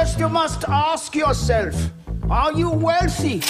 First you must ask yourself, are you wealthy?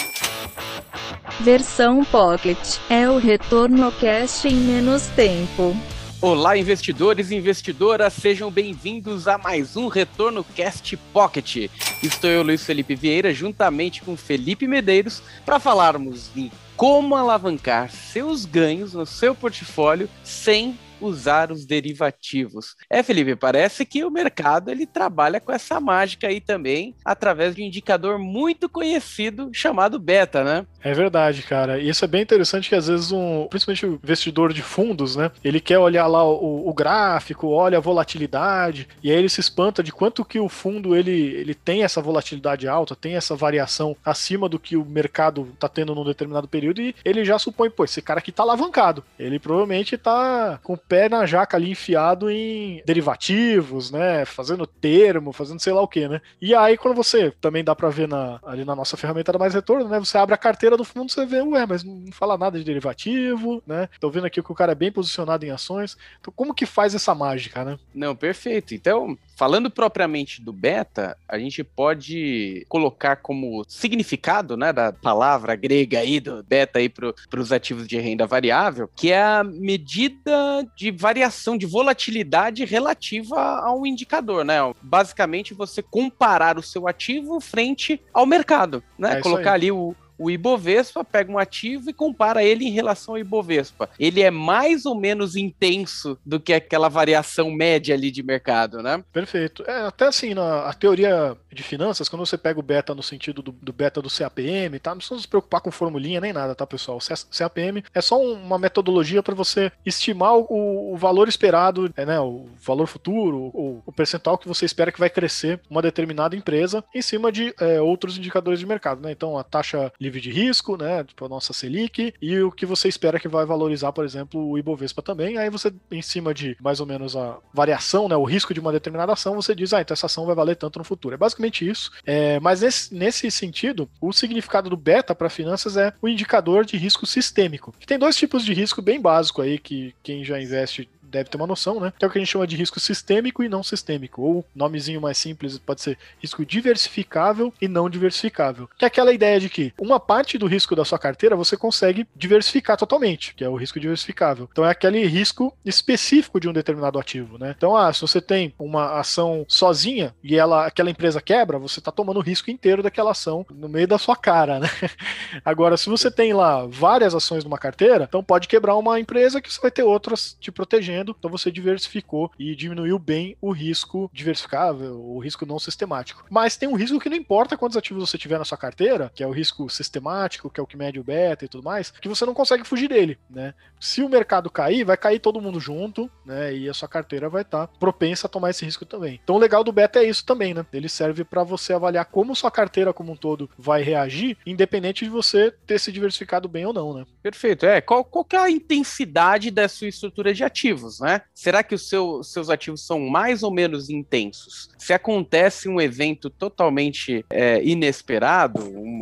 Versão Pocket é o retorno cash em menos tempo. Olá, investidores e investidoras, sejam bem-vindos a mais um Retorno Cast Pocket. Estou eu, Luiz Felipe Vieira, juntamente com Felipe Medeiros, para falarmos de como alavancar seus ganhos no seu portfólio sem usar os derivativos. É, Felipe, parece que o mercado ele trabalha com essa mágica aí também, através de um indicador muito conhecido chamado beta, né? É verdade, cara. E isso é bem interessante que às vezes um, principalmente o investidor de fundos, né? Ele quer olhar lá o, o gráfico, olha a volatilidade, e aí ele se espanta de quanto que o fundo ele, ele tem essa volatilidade alta, tem essa variação acima do que o mercado tá tendo num determinado período, e ele já supõe, pô, esse cara aqui tá alavancado. Ele provavelmente tá com pé na jaca ali enfiado em derivativos, né? Fazendo termo, fazendo sei lá o que, né? E aí, quando você também dá para ver na, ali na nossa ferramenta da Mais Retorno, né? Você abre a carteira do fundo, você vê, ué, mas não fala nada de derivativo, né? Tô vendo aqui que o cara é bem posicionado em ações. Então, como que faz essa mágica, né? Não, perfeito. Então, falando propriamente do beta, a gente pode colocar como significado, né, da palavra grega aí do beta aí para os ativos de renda variável, que é a medida de variação, de volatilidade relativa a um indicador, né? Basicamente, você comparar o seu ativo frente ao mercado, né? É Colocar ali o, o Ibovespa, pega um ativo e compara ele em relação ao Ibovespa. Ele é mais ou menos intenso do que aquela variação média ali de mercado, né? Perfeito. É, até assim, na a teoria de finanças, quando você pega o beta no sentido do, do beta do CAPM, tá? Não precisa se preocupar com formulinha nem nada, tá, pessoal? O CAPM é só uma metodologia para você estimar o, o, valor esperado, é, né? O valor futuro, o, o, percentual que você espera que vai crescer uma determinada empresa em cima de é, outros indicadores de mercado, né? Então, a taxa livre de risco, né, tipo a nossa Selic, e o que você espera que vai valorizar, por exemplo, o Ibovespa também. Aí você, em cima de mais ou menos a variação, né, o risco de uma determinada ação, você diz, ah, então essa ação vai valer tanto no futuro. É basicamente isso. É, mas nesse, nesse sentido, o significado do beta para finanças é o indicador de risco sistêmico. Tem dois tipos de risco bem básico aí que quem já investe deve ter uma noção, né? Que é o que a gente chama de risco sistêmico e não sistêmico. Ou nomezinho mais simples pode ser risco diversificável e não diversificável. Que é aquela ideia de que uma parte do risco da sua carteira você consegue diversificar totalmente, que é o risco diversificável. Então é aquele risco específico de um determinado ativo, né? Então, ah, se você tem uma ação sozinha e ela, aquela empresa quebra, você está tomando o risco inteiro daquela ação no meio da sua cara, né? Agora, se você tem lá várias ações numa carteira, então pode quebrar uma empresa que você vai ter outras te protegendo então você diversificou e diminuiu bem o risco diversificável, o risco não sistemático. Mas tem um risco que não importa quantos ativos você tiver na sua carteira, que é o risco sistemático, que é o que mede o beta e tudo mais, que você não consegue fugir dele, né? Se o mercado cair, vai cair todo mundo junto, né? E a sua carteira vai estar tá propensa a tomar esse risco também. Então o legal do beta é isso também, né? Ele serve para você avaliar como sua carteira como um todo vai reagir, independente de você ter se diversificado bem ou não, né? Perfeito. É, qual, qual é a intensidade da sua estrutura de ativos? né? Será que os seu, seus ativos são mais ou menos intensos? Se acontece um evento totalmente é, inesperado,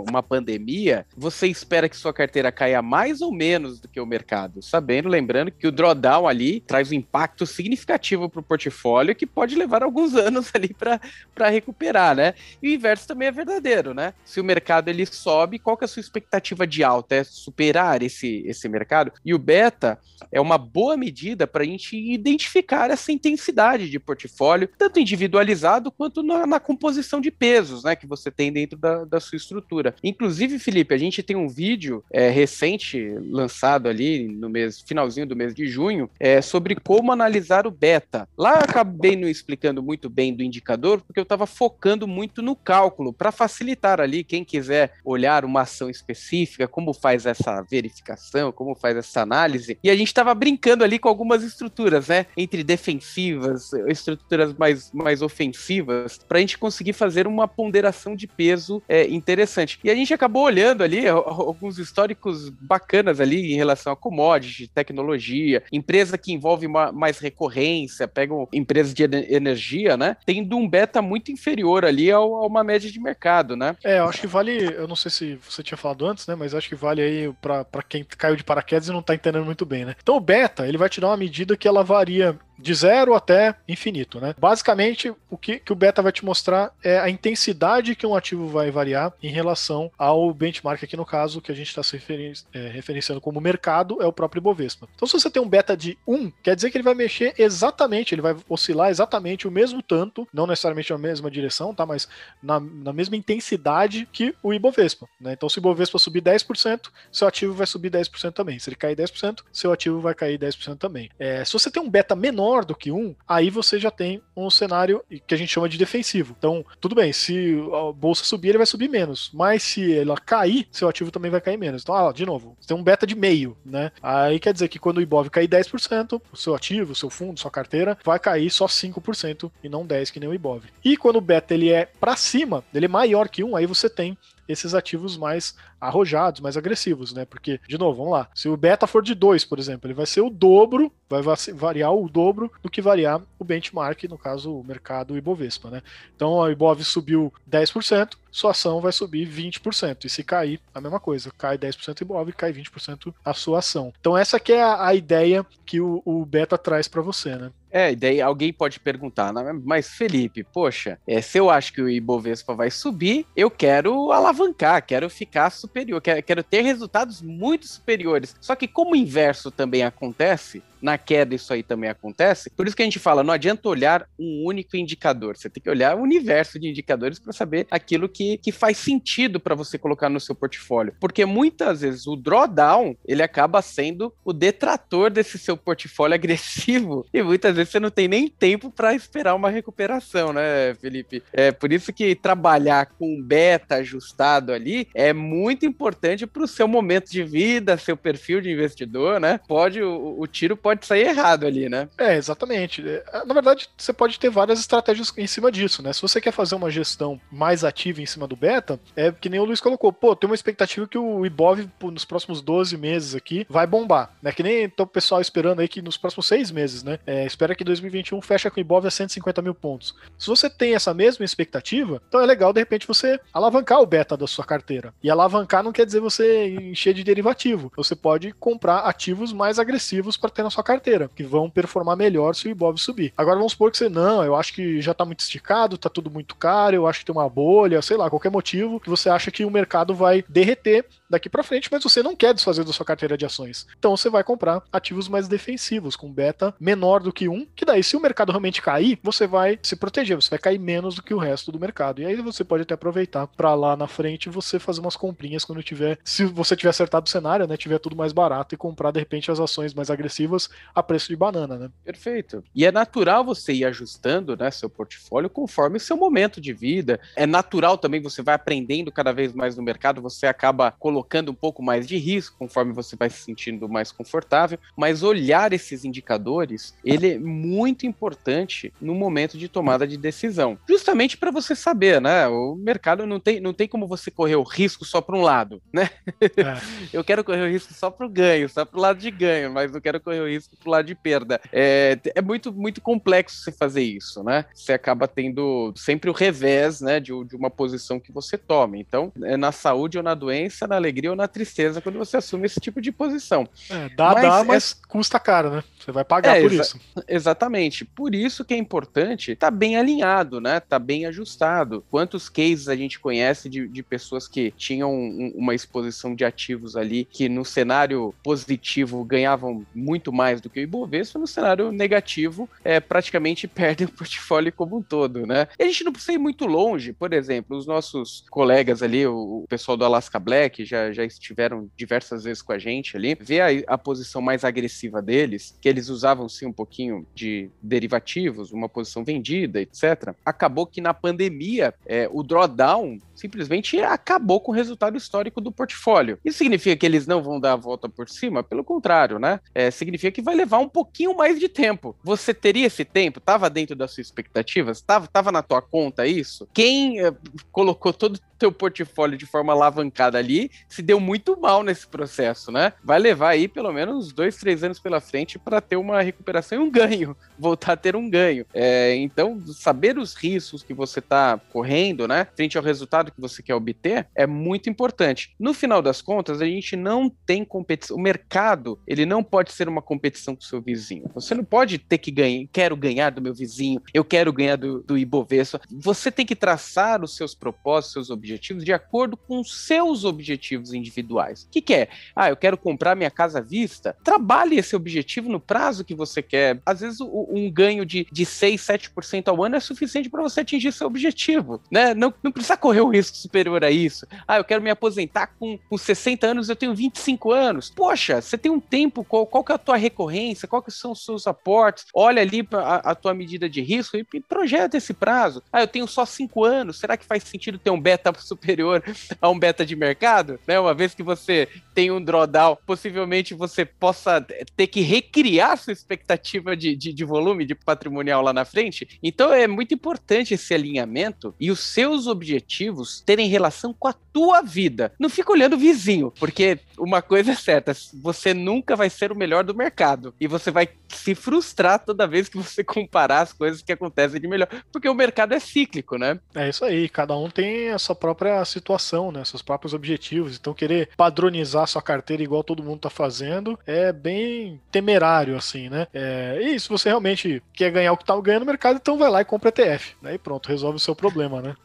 uma, pandemia, você espera que sua carteira caia mais ou menos do que o mercado, sabendo, lembrando que o drawdown ali traz um impacto significativo para o portfólio que pode levar alguns anos ali para recuperar, né? E o inverso também é verdadeiro, né? Se o mercado ele sobe, qual que é a sua expectativa de alta? É superar esse, esse mercado? E o beta é uma boa medida para a gente identificar essa intensidade de portfólio, tanto individualizado quanto na, na composição de pesos, né, que você tem dentro da, da, sua estrutura. Inclusive, Felipe, a gente tem um vídeo é, recente lançado ali no mês finalzinho do mês de junho é, sobre como analisar o beta. Lá eu acabei não explicando muito bem do indicador, porque eu estava focando muito no cálculo para facilitar ali quem quiser olhar uma ação específica, como faz essa verificação, como faz essa análise. E a gente estava brincando ali com algumas estruturas, né? Entre defensivas, estruturas mais, mais ofensivas, para a gente conseguir fazer uma ponderação de peso é, interessante. E a gente acabou olhando ali alguns históricos bacanas ali em relação a commodity, tecnologia, empresa que envolve uma, mais recorrência, pegam empresas de energia, né? Tendo um beta muito inferior ali ao, a uma média de mercado, né? É, eu acho que vale, eu não sei se você tinha falado antes, né? Mas acho que vale aí para quem caiu de paraquedas e não tá entendendo muito bem, né? Então o beta, ele vai te dar uma medida que ela varia de zero até infinito, né? Basicamente, o que, que o beta vai te mostrar é a intensidade que um ativo vai variar em relação ao benchmark, aqui no caso, que a gente está se referen é, referenciando como mercado, é o próprio Ibovespa. Então, se você tem um beta de 1, quer dizer que ele vai mexer exatamente, ele vai oscilar exatamente o mesmo tanto, não necessariamente na mesma direção, tá? Mas na, na mesma intensidade que o Ibovespa, né? Então, se o Ibovespa subir 10%, seu ativo vai subir 10% também. Se ele cair 10%, seu ativo vai cair 10% também. É, se você tem um beta menor do que 1, aí você já tem um cenário que a gente chama de defensivo. Então, tudo bem, se a bolsa subir, ele vai subir menos. Mas se ela cair, seu ativo também vai cair menos. Então, ah, de novo, você tem um beta de meio, né? Aí quer dizer que quando o Ibov cair 10%, o seu ativo, o seu fundo, sua carteira, vai cair só 5% e não 10% que nem o Ibov. E quando o beta ele é para cima, ele é maior que 1, aí você tem esses ativos mais arrojados, mais agressivos, né? Porque, de novo, vamos lá. Se o beta for de 2, por exemplo, ele vai ser o dobro, vai variar o dobro do que variar o benchmark, no caso, o mercado Ibovespa, né? Então, a Ibov subiu 10%, sua ação vai subir 20%. E se cair, a mesma coisa. Cai 10% Ibov, cai 20% a sua ação. Então, essa que é a, ideia que o, o beta traz para você, né? É, e daí alguém pode perguntar, mas Felipe, poxa, é, se eu acho que o Ibovespa vai subir, eu quero alavancar, quero ficar superior, quero, quero ter resultados muito superiores. Só que como o inverso também acontece, na queda isso aí também acontece. Por isso que a gente fala, não adianta olhar um único indicador, você tem que olhar o universo de indicadores para saber aquilo que, que faz sentido para você colocar no seu portfólio. Porque muitas vezes o drawdown, ele acaba sendo o detrator desse seu portfólio agressivo e muitas vezes você não tem nem tempo para esperar uma recuperação, né, Felipe? É por isso que trabalhar com beta ajustado ali é muito importante para o seu momento de vida, seu perfil de investidor, né? Pode o, o tiro pode pode sair errado ali, né? É, exatamente. É, na verdade, você pode ter várias estratégias em cima disso, né? Se você quer fazer uma gestão mais ativa em cima do beta, é que nem o Luiz colocou, pô, tem uma expectativa que o Ibov nos próximos 12 meses aqui vai bombar, né? Que nem o pessoal esperando aí que nos próximos seis meses, né? É, espera que 2021 feche com o Ibov a 150 mil pontos. Se você tem essa mesma expectativa, então é legal, de repente, você alavancar o beta da sua carteira. E alavancar não quer dizer você encher de derivativo. Você pode comprar ativos mais agressivos para ter na sua sua carteira, que vão performar melhor se o Ibov subir. Agora vamos supor que você, não, eu acho que já tá muito esticado, tá tudo muito caro, eu acho que tem uma bolha, sei lá, qualquer motivo que você acha que o mercado vai derreter daqui para frente, mas você não quer desfazer da sua carteira de ações. Então você vai comprar ativos mais defensivos, com beta menor do que um, que daí, se o mercado realmente cair, você vai se proteger, você vai cair menos do que o resto do mercado. E aí você pode até aproveitar para lá na frente você fazer umas comprinhas quando tiver, se você tiver acertado o cenário, né, tiver tudo mais barato e comprar de repente as ações mais agressivas a preço de banana, né? Perfeito. E é natural você ir ajustando, né, seu portfólio conforme o seu momento de vida. É natural também você vai aprendendo cada vez mais no mercado, você acaba colocando um pouco mais de risco conforme você vai se sentindo mais confortável, mas olhar esses indicadores, ele é muito importante no momento de tomada de decisão. Justamente para você saber, né, o mercado não tem, não tem como você correr o risco só para um lado, né? É. Eu quero correr o risco só para o ganho, só para o lado de ganho, mas não quero correr o risco pro lado de perda. É, é muito, muito complexo você fazer isso, né? Você acaba tendo sempre o revés, né, de, de uma posição que você tome. Então, é na saúde ou na doença, na alegria ou na tristeza, quando você assume esse tipo de posição. É, dá, mas dá, mas é... custa caro, né? Você vai pagar é, por isso. Exatamente. Por isso que é importante estar tá bem alinhado, né? Tá bem ajustado. Quantos cases a gente conhece de, de pessoas que tinham um, uma exposição de ativos ali que no cenário positivo ganhavam muito mais do que o Ibovespa, no cenário negativo é, praticamente perdem o portfólio como um todo, né? E a gente não precisa ir muito longe. Por exemplo, os nossos colegas ali, o, o pessoal do Alaska Black, já, já estiveram diversas vezes com a gente ali, ver a, a posição mais agressiva deles, que eles eles usavam sim um pouquinho de derivativos, uma posição vendida, etc. Acabou que na pandemia é, o drawdown simplesmente acabou com o resultado histórico do portfólio. Isso significa que eles não vão dar a volta por cima? Pelo contrário, né? É, significa que vai levar um pouquinho mais de tempo. Você teria esse tempo? Tava dentro das suas expectativas? Tava, tava na tua conta isso? Quem é, colocou todo teu portfólio de forma alavancada ali se deu muito mal nesse processo, né? Vai levar aí pelo menos dois, três anos pela frente para ter uma recuperação e um ganho, voltar a ter um ganho. É, então, saber os riscos que você está correndo, né, frente ao resultado que você quer obter é muito importante. No final das contas, a gente não tem competição. O mercado, ele não pode ser uma competição com o seu vizinho. Você não pode ter que ganhar, quero ganhar do meu vizinho, eu quero ganhar do, do Ibovespa. Você tem que traçar os seus propósitos, seus objetivos de acordo com seus objetivos individuais. O que, que é? Ah, eu quero comprar minha casa à vista. Trabalhe esse objetivo no prazo que você quer. Às vezes, um ganho de, de 6, 7% ao ano é suficiente para você atingir seu objetivo. Né? Não, não precisa correr um risco superior a isso. Ah, eu quero me aposentar com, com 60 anos, eu tenho 25 anos. Poxa, você tem um tempo, qual, qual que é a tua recorrência, qual que são os seus aportes, olha ali a, a tua medida de risco e, e projeta esse prazo. Ah, eu tenho só 5 anos, será que faz sentido ter um beta superior a um beta de mercado? Né? Uma vez que você tem um drawdown, possivelmente você possa ter que recriar sua expectativa de, de, de volume, de patrimonial lá na frente. Então é muito importante esse alinhamento e os seus objetivos terem relação com a tua vida. Não fica olhando o vizinho, porque uma coisa é certa, você nunca vai ser o melhor do mercado e você vai se frustrar toda vez que você comparar as coisas que acontecem de melhor, porque o mercado é cíclico, né? É isso aí, cada um tem a sua própria situação, né, seus próprios objetivos, então querer padronizar sua carteira igual todo mundo tá fazendo é bem temerário, assim, né? É, e se você realmente quer ganhar o que tá ganhando no mercado, então vai lá e compra ETF, né? E pronto, resolve o seu problema, né?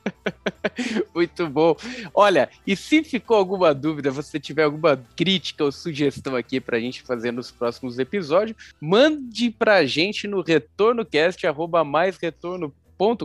Muito bom. Olha, e se ficou alguma dúvida, você tiver alguma crítica ou sugestão aqui pra gente fazer nos próximos episódios, mande pra gente no retornocast, arroba mais retorno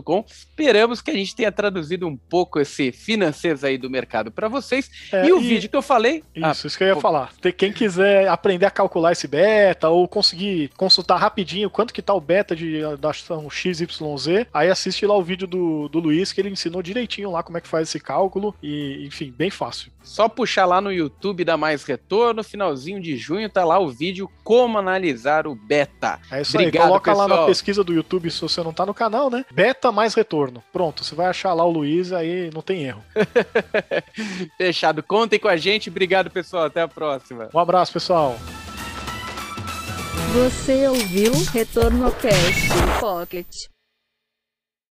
com. Esperamos que a gente tenha traduzido um pouco esse financeiros aí do mercado para vocês. É, e o e... vídeo que eu falei. Ah, isso, ah, isso que eu ia pô... falar. Quem quiser aprender a calcular esse beta ou conseguir consultar rapidinho quanto que tá o beta de, da ação XYZ, aí assiste lá o vídeo do, do Luiz, que ele ensinou direitinho lá como é que faz esse cálculo. E, enfim, bem fácil. Só puxar lá no YouTube dá mais retorno. Finalzinho de junho tá lá o vídeo Como Analisar o Beta. É isso Obrigado, aí. Coloca pessoal. lá na pesquisa do YouTube se você não tá no canal, né? Beta mais retorno. Pronto, você vai achar lá o Luiz, aí não tem erro. Fechado. Contem com a gente. Obrigado, pessoal. Até a próxima. Um abraço, pessoal. Você ouviu Retorno Cast Pocket.